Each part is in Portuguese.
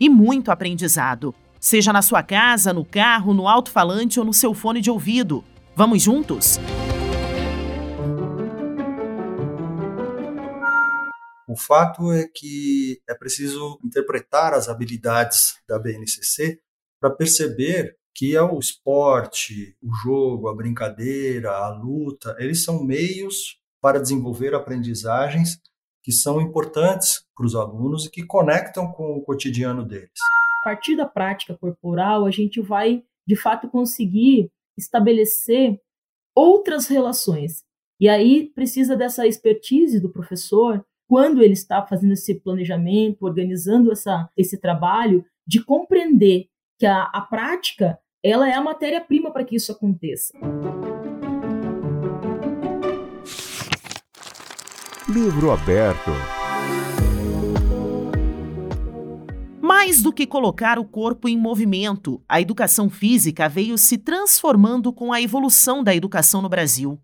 e muito aprendizado. Seja na sua casa, no carro, no alto-falante ou no seu fone de ouvido. Vamos juntos? O fato é que é preciso interpretar as habilidades da BNCC para perceber que é o esporte, o jogo, a brincadeira, a luta, eles são meios para desenvolver aprendizagens que são importantes para os alunos e que conectam com o cotidiano deles. A partir da prática corporal, a gente vai, de fato, conseguir estabelecer outras relações. E aí precisa dessa expertise do professor, quando ele está fazendo esse planejamento, organizando essa, esse trabalho, de compreender que a, a prática ela é a matéria-prima para que isso aconteça. Livro aberto. Mais do que colocar o corpo em movimento, a educação física veio se transformando com a evolução da educação no Brasil.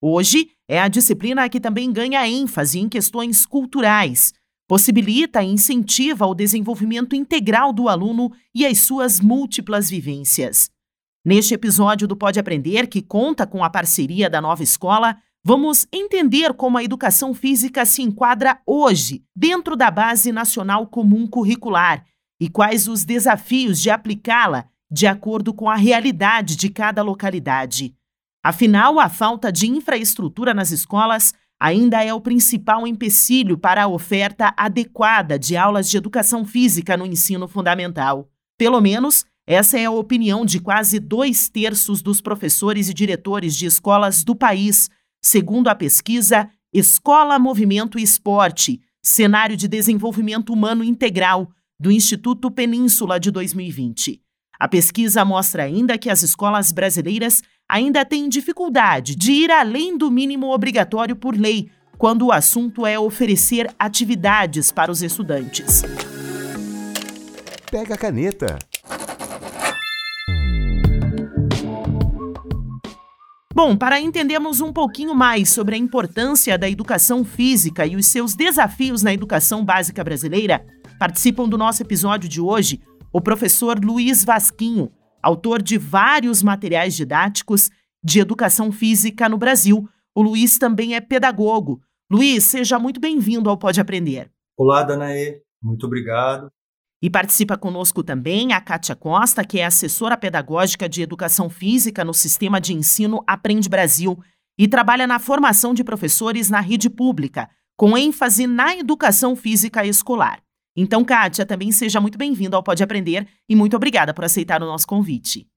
Hoje, é a disciplina que também ganha ênfase em questões culturais, possibilita e incentiva o desenvolvimento integral do aluno e as suas múltiplas vivências. Neste episódio do Pode Aprender, que conta com a parceria da Nova Escola, vamos entender como a educação física se enquadra hoje dentro da Base Nacional Comum Curricular e quais os desafios de aplicá-la de acordo com a realidade de cada localidade. Afinal, a falta de infraestrutura nas escolas ainda é o principal empecilho para a oferta adequada de aulas de educação física no ensino fundamental. Pelo menos, essa é a opinião de quase dois terços dos professores e diretores de escolas do país, segundo a pesquisa Escola, Movimento e Esporte Cenário de Desenvolvimento Humano Integral, do Instituto Península de 2020. A pesquisa mostra ainda que as escolas brasileiras ainda têm dificuldade de ir além do mínimo obrigatório por lei, quando o assunto é oferecer atividades para os estudantes. Pega a caneta. Bom, para entendermos um pouquinho mais sobre a importância da educação física e os seus desafios na educação básica brasileira, participam do nosso episódio de hoje o professor Luiz Vasquinho, autor de vários materiais didáticos de educação física no Brasil. O Luiz também é pedagogo. Luiz, seja muito bem-vindo ao Pode Aprender. Olá, Danaê. Muito obrigado. E participa conosco também a Kátia Costa, que é assessora pedagógica de educação física no Sistema de Ensino Aprende Brasil e trabalha na formação de professores na rede pública, com ênfase na educação física escolar. Então, Kátia, também seja muito bem-vinda ao Pode Aprender e muito obrigada por aceitar o nosso convite.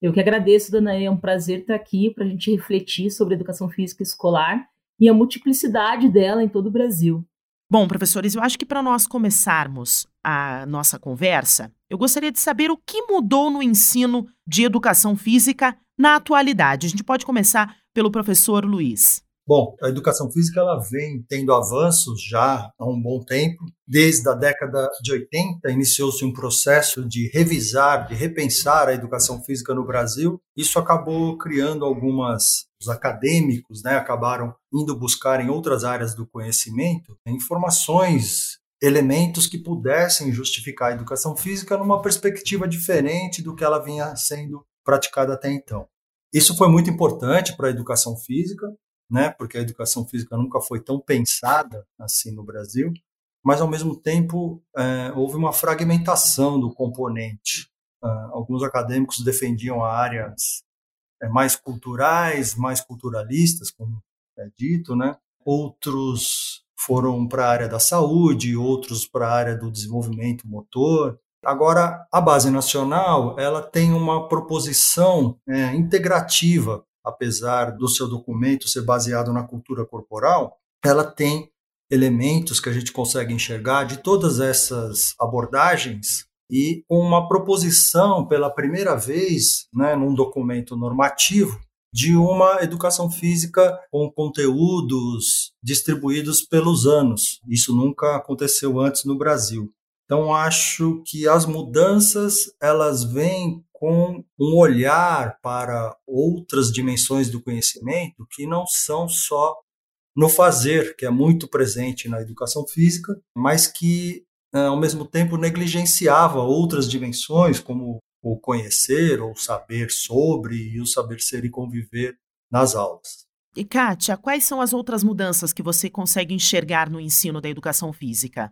Eu que agradeço, Dana. É um prazer estar aqui para a gente refletir sobre educação física escolar e a multiplicidade dela em todo o Brasil. Bom, professores, eu acho que para nós começarmos a nossa conversa, eu gostaria de saber o que mudou no ensino de educação física na atualidade. A gente pode começar pelo professor Luiz. Bom, a educação física ela vem tendo avanços já há um bom tempo. Desde a década de 80 iniciou-se um processo de revisar, de repensar a educação física no Brasil. Isso acabou criando algumas os acadêmicos, né, acabaram indo buscar em outras áreas do conhecimento informações, elementos que pudessem justificar a educação física numa perspectiva diferente do que ela vinha sendo praticada até então. Isso foi muito importante para a educação física, né? Porque a educação física nunca foi tão pensada assim no Brasil, mas ao mesmo tempo é, houve uma fragmentação do componente. Uh, alguns acadêmicos defendiam áreas é, mais culturais, mais culturalistas, como é dito, né? Outros foram para a área da saúde, outros para a área do desenvolvimento motor. Agora, a base nacional ela tem uma proposição é, integrativa apesar do seu documento ser baseado na cultura corporal, ela tem elementos que a gente consegue enxergar de todas essas abordagens e com uma proposição pela primeira vez, né, num documento normativo, de uma educação física com conteúdos distribuídos pelos anos. Isso nunca aconteceu antes no Brasil. Então acho que as mudanças elas vêm com um olhar para outras dimensões do conhecimento que não são só no fazer, que é muito presente na educação física, mas que eh, ao mesmo tempo negligenciava outras dimensões como o conhecer ou saber sobre e o saber ser e conviver nas aulas. E Kátia, quais são as outras mudanças que você consegue enxergar no ensino da educação física?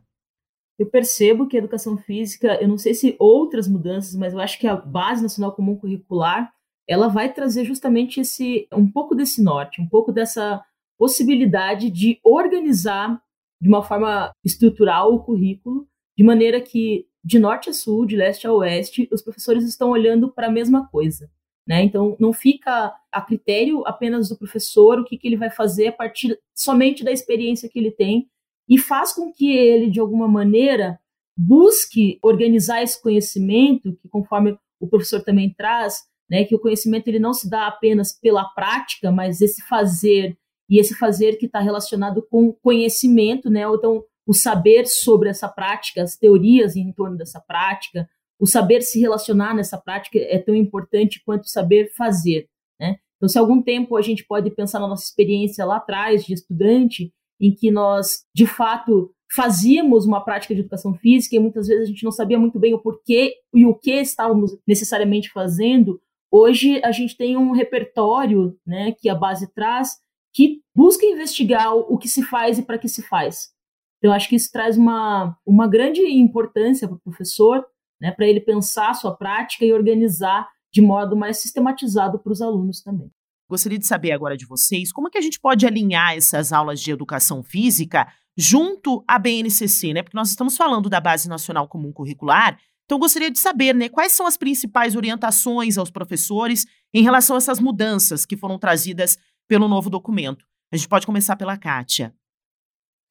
Eu percebo que a educação física, eu não sei se outras mudanças, mas eu acho que a Base Nacional Comum Curricular, ela vai trazer justamente esse um pouco desse norte, um pouco dessa possibilidade de organizar de uma forma estrutural o currículo, de maneira que de norte a sul, de leste a oeste, os professores estão olhando para a mesma coisa. Né? Então, não fica a critério apenas do professor o que, que ele vai fazer a partir somente da experiência que ele tem e faz com que ele, de alguma maneira, busque organizar esse conhecimento, que conforme o professor também traz, né, que o conhecimento ele não se dá apenas pela prática, mas esse fazer e esse fazer que está relacionado com conhecimento, né? Então, o saber sobre essa prática, as teorias em torno dessa prática, o saber se relacionar nessa prática é tão importante quanto saber fazer. Né? Então, se algum tempo a gente pode pensar na nossa experiência lá atrás de estudante, em que nós, de fato, fazíamos uma prática de educação física e muitas vezes a gente não sabia muito bem o porquê e o que estávamos necessariamente fazendo, hoje a gente tem um repertório né, que a base traz que busca investigar o que se faz e para que se faz. Então, acho que isso traz uma, uma grande importância para o professor, né, para ele pensar a sua prática e organizar de modo mais sistematizado para os alunos também. Gostaria de saber agora de vocês como é que a gente pode alinhar essas aulas de educação física junto à BNCC, né? Porque nós estamos falando da Base Nacional Comum Curricular, então gostaria de saber, né, quais são as principais orientações aos professores em relação a essas mudanças que foram trazidas pelo novo documento. A gente pode começar pela Kátia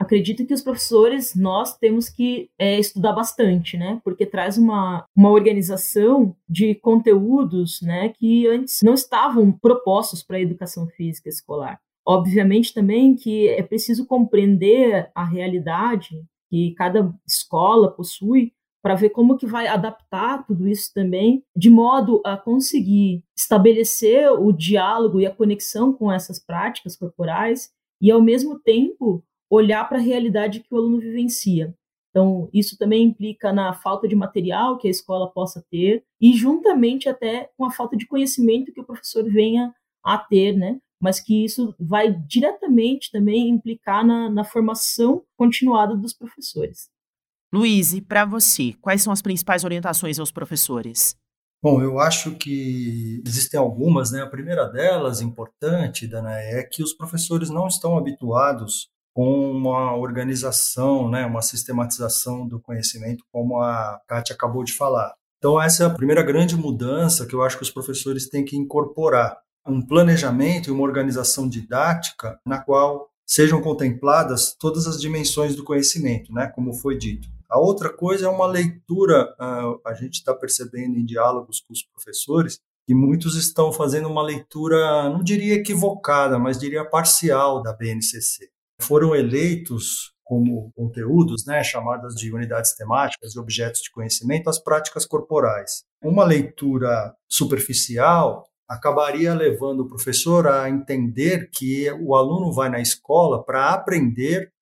acredito que os professores, nós temos que é, estudar bastante, né? Porque traz uma, uma organização de conteúdos, né, que antes não estavam propostos para a educação física escolar. Obviamente também que é preciso compreender a realidade que cada escola possui para ver como que vai adaptar tudo isso também, de modo a conseguir estabelecer o diálogo e a conexão com essas práticas corporais e ao mesmo tempo olhar para a realidade que o aluno vivencia. Então, isso também implica na falta de material que a escola possa ter e juntamente até com a falta de conhecimento que o professor venha a ter, né? Mas que isso vai diretamente também implicar na, na formação continuada dos professores. Luiz, para você, quais são as principais orientações aos professores? Bom, eu acho que existem algumas, né? A primeira delas, importante, Dana, é que os professores não estão habituados com uma organização, né, uma sistematização do conhecimento, como a Kátia acabou de falar. Então, essa é a primeira grande mudança que eu acho que os professores têm que incorporar. Um planejamento e uma organização didática na qual sejam contempladas todas as dimensões do conhecimento, né, como foi dito. A outra coisa é uma leitura, uh, a gente está percebendo em diálogos com os professores, que muitos estão fazendo uma leitura, não diria equivocada, mas diria parcial da BNCC foram eleitos como conteúdos, né, chamadas de unidades temáticas e objetos de conhecimento, as práticas corporais. Uma leitura superficial acabaria levando o professor a entender que o aluno vai na escola para aprender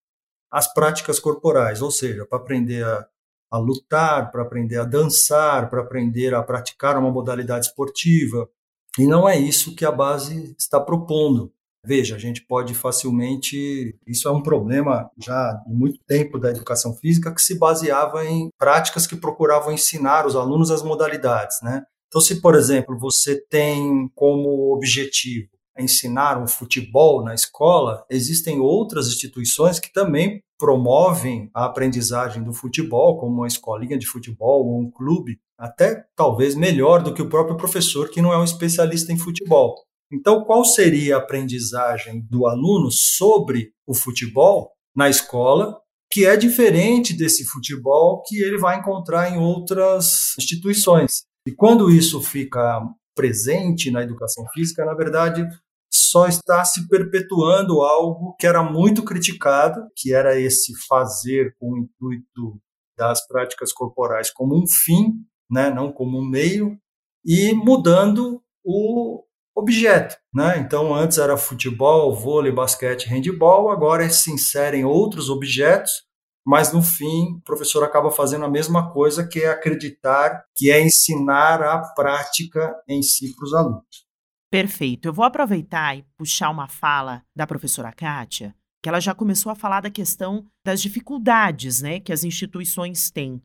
as práticas corporais, ou seja, para aprender a, a lutar, para aprender a dançar, para aprender a praticar uma modalidade esportiva. E não é isso que a base está propondo. Veja, a gente pode facilmente. Isso é um problema já de muito tempo da educação física que se baseava em práticas que procuravam ensinar os alunos as modalidades, né? Então, se, por exemplo, você tem como objetivo ensinar um futebol na escola, existem outras instituições que também promovem a aprendizagem do futebol, como uma escolinha de futebol ou um clube, até talvez melhor do que o próprio professor que não é um especialista em futebol. Então, qual seria a aprendizagem do aluno sobre o futebol na escola, que é diferente desse futebol que ele vai encontrar em outras instituições. E quando isso fica presente na educação física, na verdade, só está se perpetuando algo que era muito criticado, que era esse fazer com o intuito das práticas corporais como um fim, né, não como um meio, e mudando o objeto. Né? Então, antes era futebol, vôlei, basquete, handball, agora se inserem outros objetos, mas no fim o professor acaba fazendo a mesma coisa, que é acreditar, que é ensinar a prática em si para os alunos. Perfeito. Eu vou aproveitar e puxar uma fala da professora Kátia, que ela já começou a falar da questão das dificuldades né, que as instituições têm.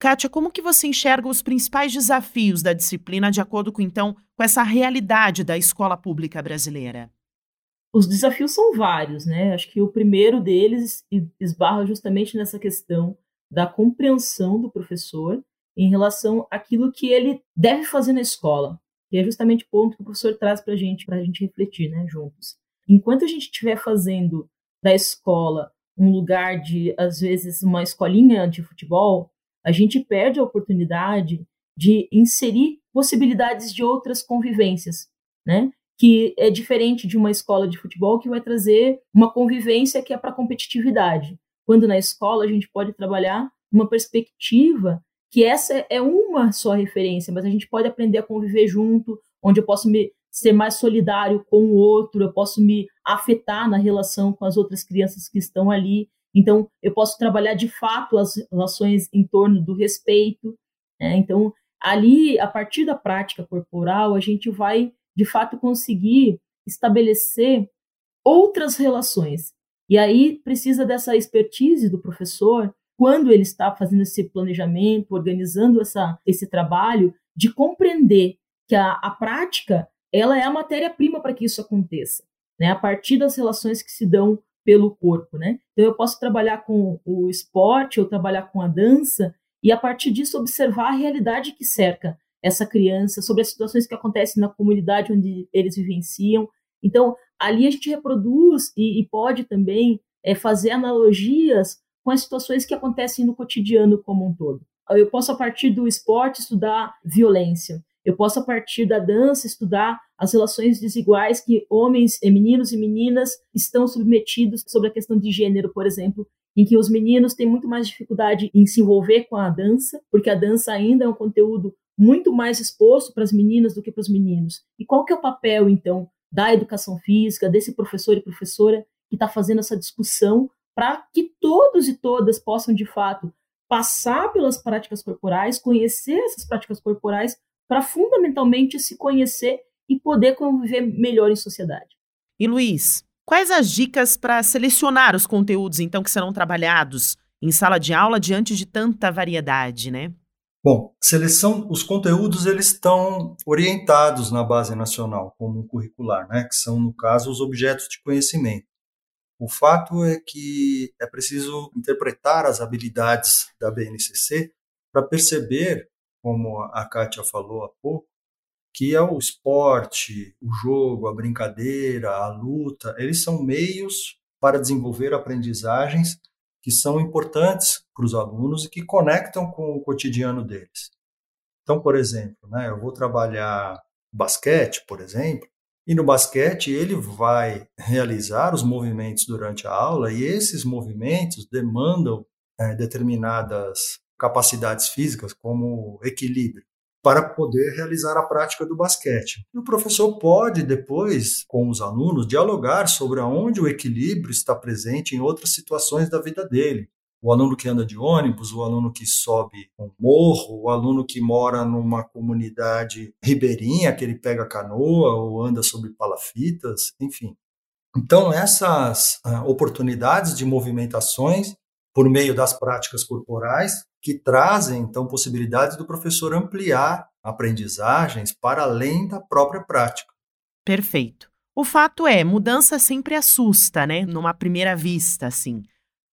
Kátia, como que você enxerga os principais desafios da disciplina de acordo com, então, com essa realidade da escola pública brasileira? Os desafios são vários, né? Acho que o primeiro deles esbarra justamente nessa questão da compreensão do professor em relação àquilo que ele deve fazer na escola. E é justamente o ponto que o professor traz para a gente, para a gente refletir né, juntos. Enquanto a gente estiver fazendo da escola um lugar de, às vezes, uma escolinha de futebol, a gente perde a oportunidade de inserir possibilidades de outras convivências, né? Que é diferente de uma escola de futebol que vai trazer uma convivência que é para competitividade. Quando na escola a gente pode trabalhar uma perspectiva que essa é uma só referência, mas a gente pode aprender a conviver junto, onde eu posso me ser mais solidário com o outro, eu posso me afetar na relação com as outras crianças que estão ali. Então, eu posso trabalhar de fato as relações em torno do respeito. Né? Então, ali, a partir da prática corporal, a gente vai de fato conseguir estabelecer outras relações. E aí precisa dessa expertise do professor quando ele está fazendo esse planejamento, organizando essa, esse trabalho, de compreender que a, a prática ela é a matéria-prima para que isso aconteça, né? A partir das relações que se dão pelo corpo, né? Então eu posso trabalhar com o esporte, ou trabalhar com a dança e a partir disso observar a realidade que cerca essa criança, sobre as situações que acontecem na comunidade onde eles vivenciam. Então ali a gente reproduz e, e pode também é, fazer analogias com as situações que acontecem no cotidiano como um todo. Eu posso, a partir do esporte, estudar violência. Eu posso, a partir da dança, estudar as relações desiguais que homens, meninos e meninas estão submetidos sobre a questão de gênero, por exemplo, em que os meninos têm muito mais dificuldade em se envolver com a dança, porque a dança ainda é um conteúdo muito mais exposto para as meninas do que para os meninos. E qual que é o papel, então, da educação física, desse professor e professora que está fazendo essa discussão para que todos e todas possam, de fato, passar pelas práticas corporais, conhecer essas práticas corporais, para fundamentalmente se conhecer e poder conviver melhor em sociedade. E Luiz, quais as dicas para selecionar os conteúdos, então, que serão trabalhados em sala de aula diante de tanta variedade, né? Bom, seleção, os conteúdos eles estão orientados na base nacional como curricular, né? Que são no caso os objetos de conhecimento. O fato é que é preciso interpretar as habilidades da BNCC para perceber, como a Kátia falou há pouco, que é o esporte, o jogo, a brincadeira, a luta, eles são meios para desenvolver aprendizagens que são importantes para os alunos e que conectam com o cotidiano deles. Então, por exemplo, né, eu vou trabalhar basquete, por exemplo, e no basquete, ele vai realizar os movimentos durante a aula e esses movimentos demandam é, determinadas capacidades físicas, como equilíbrio, para poder realizar a prática do basquete. E o professor pode, depois, com os alunos, dialogar sobre aonde o equilíbrio está presente em outras situações da vida dele o aluno que anda de ônibus, o aluno que sobe um morro, o aluno que mora numa comunidade ribeirinha, que ele pega canoa ou anda sobre palafitas, enfim. Então, essas uh, oportunidades de movimentações por meio das práticas corporais que trazem, então, possibilidades do professor ampliar aprendizagens para além da própria prática. Perfeito. O fato é, mudança sempre assusta, né? Numa primeira vista, assim.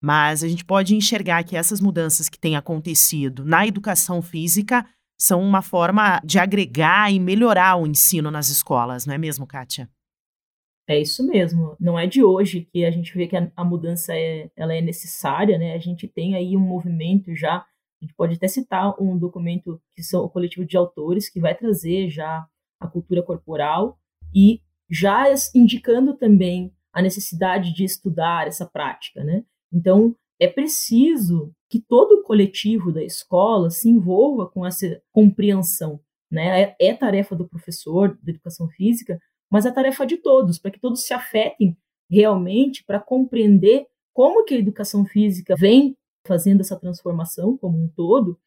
Mas a gente pode enxergar que essas mudanças que têm acontecido na educação física são uma forma de agregar e melhorar o ensino nas escolas, não é mesmo, Kátia? É isso mesmo. Não é de hoje que a gente vê que a, a mudança é, ela é necessária, né? A gente tem aí um movimento já. A gente pode até citar um documento que são o coletivo de autores que vai trazer já a cultura corporal e já indicando também a necessidade de estudar essa prática, né? Então, é preciso que todo o coletivo da escola se envolva com essa compreensão, né? É, é tarefa do professor de educação física, mas é tarefa de todos, para que todos se afetem realmente para compreender como que a educação física vem fazendo essa transformação como um todo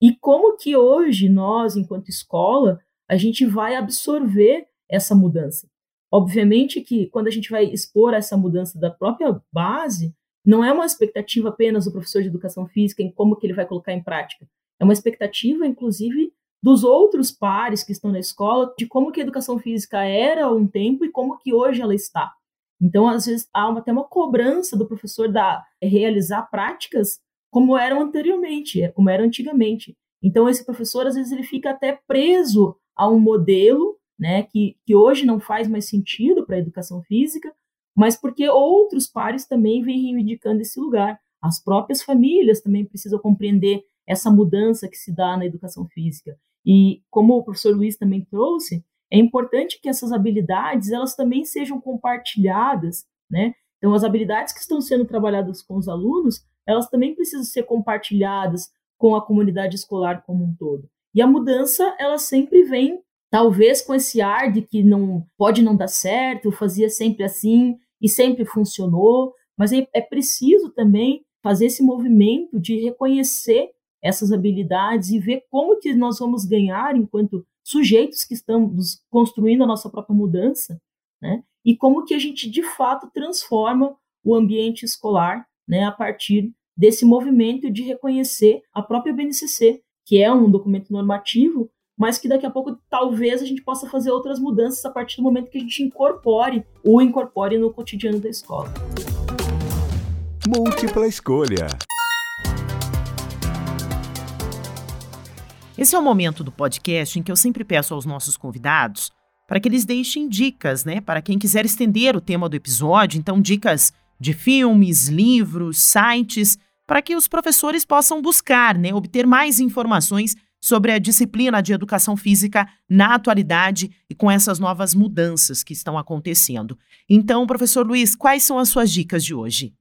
e como que hoje nós, enquanto escola, a gente vai absorver essa mudança. Obviamente que quando a gente vai expor essa mudança da própria base, não é uma expectativa apenas do professor de educação física em como que ele vai colocar em prática. É uma expectativa, inclusive, dos outros pares que estão na escola, de como que a educação física era um tempo e como que hoje ela está. Então, às vezes, há uma, até uma cobrança do professor da realizar práticas como eram anteriormente, como era antigamente. Então, esse professor, às vezes, ele fica até preso a um modelo né, que, que hoje não faz mais sentido para a educação física, mas porque outros pares também vêm reivindicando esse lugar. As próprias famílias também precisam compreender essa mudança que se dá na educação física. E como o professor Luiz também trouxe, é importante que essas habilidades elas também sejam compartilhadas, né? Então as habilidades que estão sendo trabalhadas com os alunos, elas também precisam ser compartilhadas com a comunidade escolar como um todo. E a mudança, ela sempre vem talvez com esse ar de que não pode não dar certo, fazia sempre assim e sempre funcionou, mas é, é preciso também fazer esse movimento de reconhecer essas habilidades e ver como que nós vamos ganhar enquanto sujeitos que estamos construindo a nossa própria mudança, né? E como que a gente de fato transforma o ambiente escolar, né, a partir desse movimento de reconhecer a própria BNCC, que é um documento normativo, mas que daqui a pouco talvez a gente possa fazer outras mudanças a partir do momento que a gente incorpore ou incorpore no cotidiano da escola. Múltipla escolha. Esse é o momento do podcast em que eu sempre peço aos nossos convidados para que eles deixem dicas, né? Para quem quiser estender o tema do episódio, então dicas de filmes, livros, sites, para que os professores possam buscar, né, obter mais informações sobre a disciplina de educação física na atualidade e com essas novas mudanças que estão acontecendo. Então, professor Luiz, quais são as suas dicas de hoje?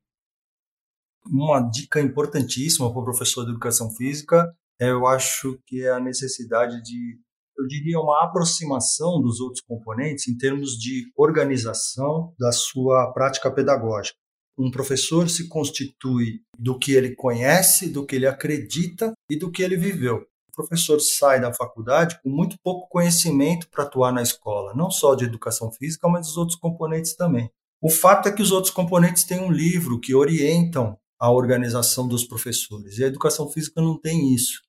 Uma dica importantíssima para o professor de educação física, eu acho que é a necessidade de, eu diria, uma aproximação dos outros componentes em termos de organização da sua prática pedagógica. Um professor se constitui do que ele conhece, do que ele acredita e do que ele viveu professor sai da faculdade com muito pouco conhecimento para atuar na escola, não só de educação física, mas dos outros componentes também. O fato é que os outros componentes têm um livro que orientam a organização dos professores, e a educação física não tem isso.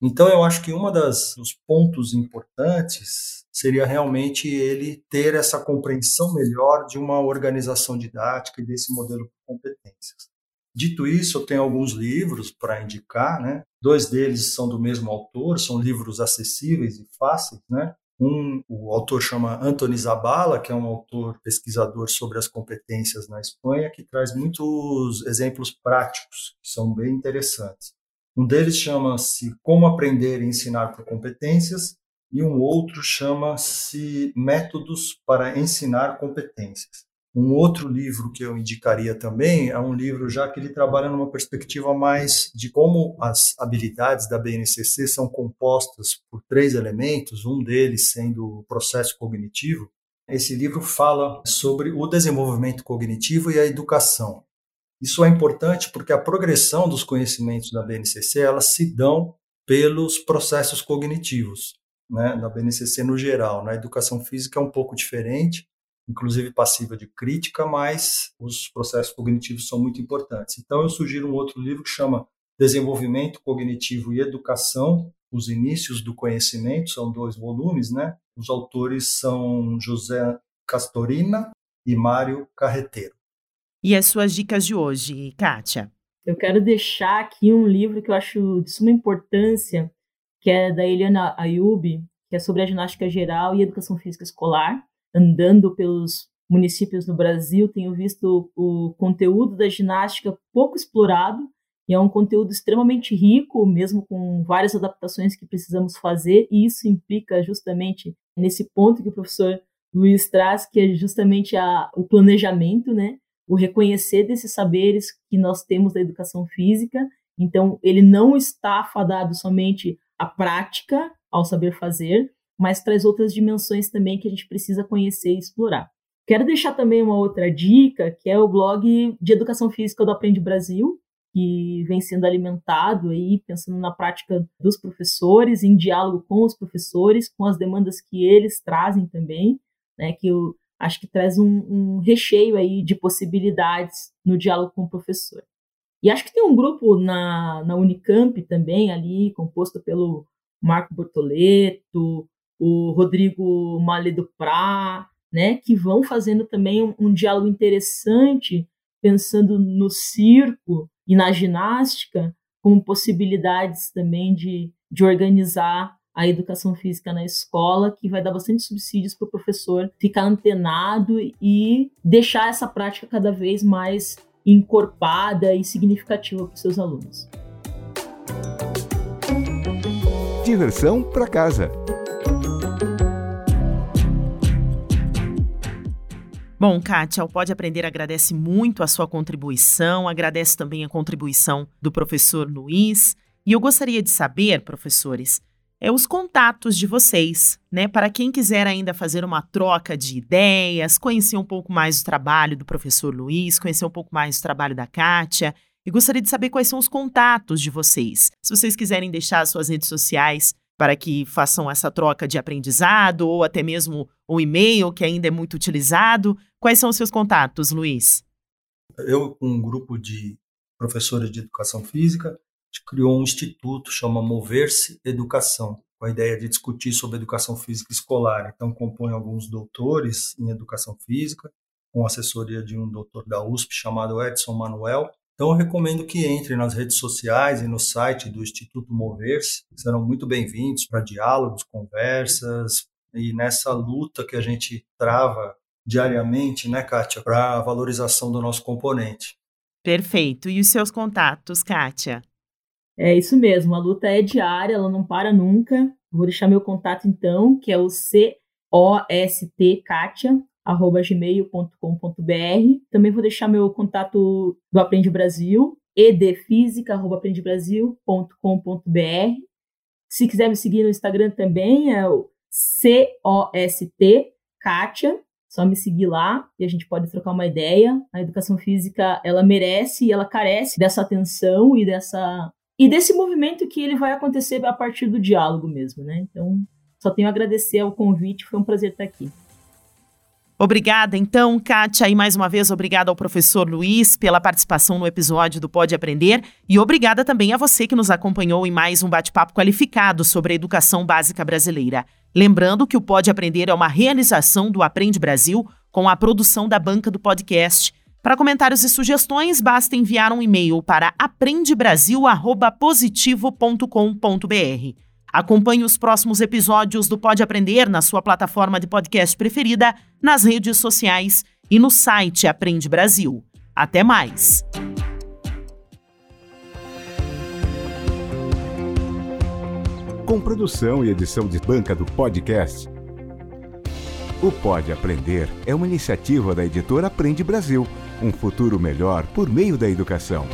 Então, eu acho que um dos pontos importantes seria realmente ele ter essa compreensão melhor de uma organização didática e desse modelo de competências. Dito isso, eu tenho alguns livros para indicar, né? Dois deles são do mesmo autor, são livros acessíveis e fáceis, né? Um, o autor chama Anthony Zabala, que é um autor pesquisador sobre as competências na Espanha, que traz muitos exemplos práticos, que são bem interessantes. Um deles chama-se Como Aprender e Ensinar por Competências, e um outro chama-se Métodos para Ensinar Competências. Um outro livro que eu indicaria também é um livro já que ele trabalha numa perspectiva mais de como as habilidades da BNCC são compostas por três elementos, um deles sendo o processo cognitivo. Esse livro fala sobre o desenvolvimento cognitivo e a educação. Isso é importante porque a progressão dos conhecimentos da BNCC elas se dão pelos processos cognitivos, né, da BNCC no geral. Na educação física é um pouco diferente, inclusive passiva de crítica, mas os processos cognitivos são muito importantes. Então, eu sugiro um outro livro que chama Desenvolvimento Cognitivo e Educação, os inícios do conhecimento, são dois volumes, né? Os autores são José Castorina e Mário Carreteiro. E as suas dicas de hoje, Kátia? Eu quero deixar aqui um livro que eu acho de suma importância, que é da Eliana Ayub, que é sobre a ginástica geral e educação física escolar andando pelos municípios no Brasil, tenho visto o conteúdo da ginástica pouco explorado, e é um conteúdo extremamente rico, mesmo com várias adaptações que precisamos fazer, e isso implica justamente nesse ponto que o professor Luiz traz, que é justamente a, o planejamento, né? O reconhecer desses saberes que nós temos da educação física. Então, ele não está fadado somente à prática, ao saber fazer, mas traz outras dimensões também que a gente precisa conhecer e explorar. Quero deixar também uma outra dica, que é o blog de educação física do Aprende Brasil, que vem sendo alimentado aí, pensando na prática dos professores, em diálogo com os professores, com as demandas que eles trazem também, né, que acho que traz um, um recheio aí de possibilidades no diálogo com o professor. E acho que tem um grupo na, na Unicamp também ali, composto pelo Marco Bortoleto, o Rodrigo Malé do Prá, né, que vão fazendo também um, um, diálogo interessante, pensando no circo e na ginástica, com possibilidades também de, de organizar a educação física na escola, que vai dar bastante subsídios para o professor ficar antenado e deixar essa prática cada vez mais encorpada e significativa para os seus alunos. Diversão para casa. Bom, Kátia, o Pode Aprender agradece muito a sua contribuição, agradece também a contribuição do professor Luiz. E eu gostaria de saber, professores, é os contatos de vocês, né? Para quem quiser ainda fazer uma troca de ideias, conhecer um pouco mais do trabalho do professor Luiz, conhecer um pouco mais do trabalho da Kátia. E gostaria de saber quais são os contatos de vocês. Se vocês quiserem deixar suas redes sociais para que façam essa troca de aprendizado ou até mesmo o e-mail, que ainda é muito utilizado. Quais são os seus contatos, Luiz? Eu, com um grupo de professores de educação física, criou um instituto, chama Mover-se Educação, com a ideia de discutir sobre educação física escolar. Então, compõe alguns doutores em educação física, com assessoria de um doutor da USP chamado Edson Manuel, então, eu recomendo que entre nas redes sociais e no site do Instituto Mover-se. Serão muito bem-vindos para diálogos, conversas e nessa luta que a gente trava diariamente, né, Kátia, para a valorização do nosso componente. Perfeito. E os seus contatos, Kátia? É isso mesmo, a luta é diária, ela não para nunca. Vou deixar meu contato então, que é o COST Kátia, gmail.com.br. Também vou deixar meu contato do Aprende Brasil, edfísica.aprendebrasil.com.br. Se quiser me seguir no Instagram também, é o COST Kátia. Só me seguir lá e a gente pode trocar uma ideia. A educação física, ela merece e ela carece dessa atenção e dessa e desse movimento que ele vai acontecer a partir do diálogo mesmo, né? Então, só tenho a agradecer ao convite, foi um prazer estar aqui. Obrigada, então, Kátia, e mais uma vez obrigada ao professor Luiz pela participação no episódio do Pode Aprender e obrigada também a você que nos acompanhou em mais um bate-papo qualificado sobre a educação básica brasileira. Lembrando que o Pode Aprender é uma realização do Aprende Brasil com a produção da banca do podcast. Para comentários e sugestões, basta enviar um e-mail para aprendebrasil@positivo.com.br. Acompanhe os próximos episódios do Pode Aprender na sua plataforma de podcast preferida, nas redes sociais e no site Aprende Brasil. Até mais! Com produção e edição de banca do podcast. O Pode Aprender é uma iniciativa da editora Aprende Brasil um futuro melhor por meio da educação.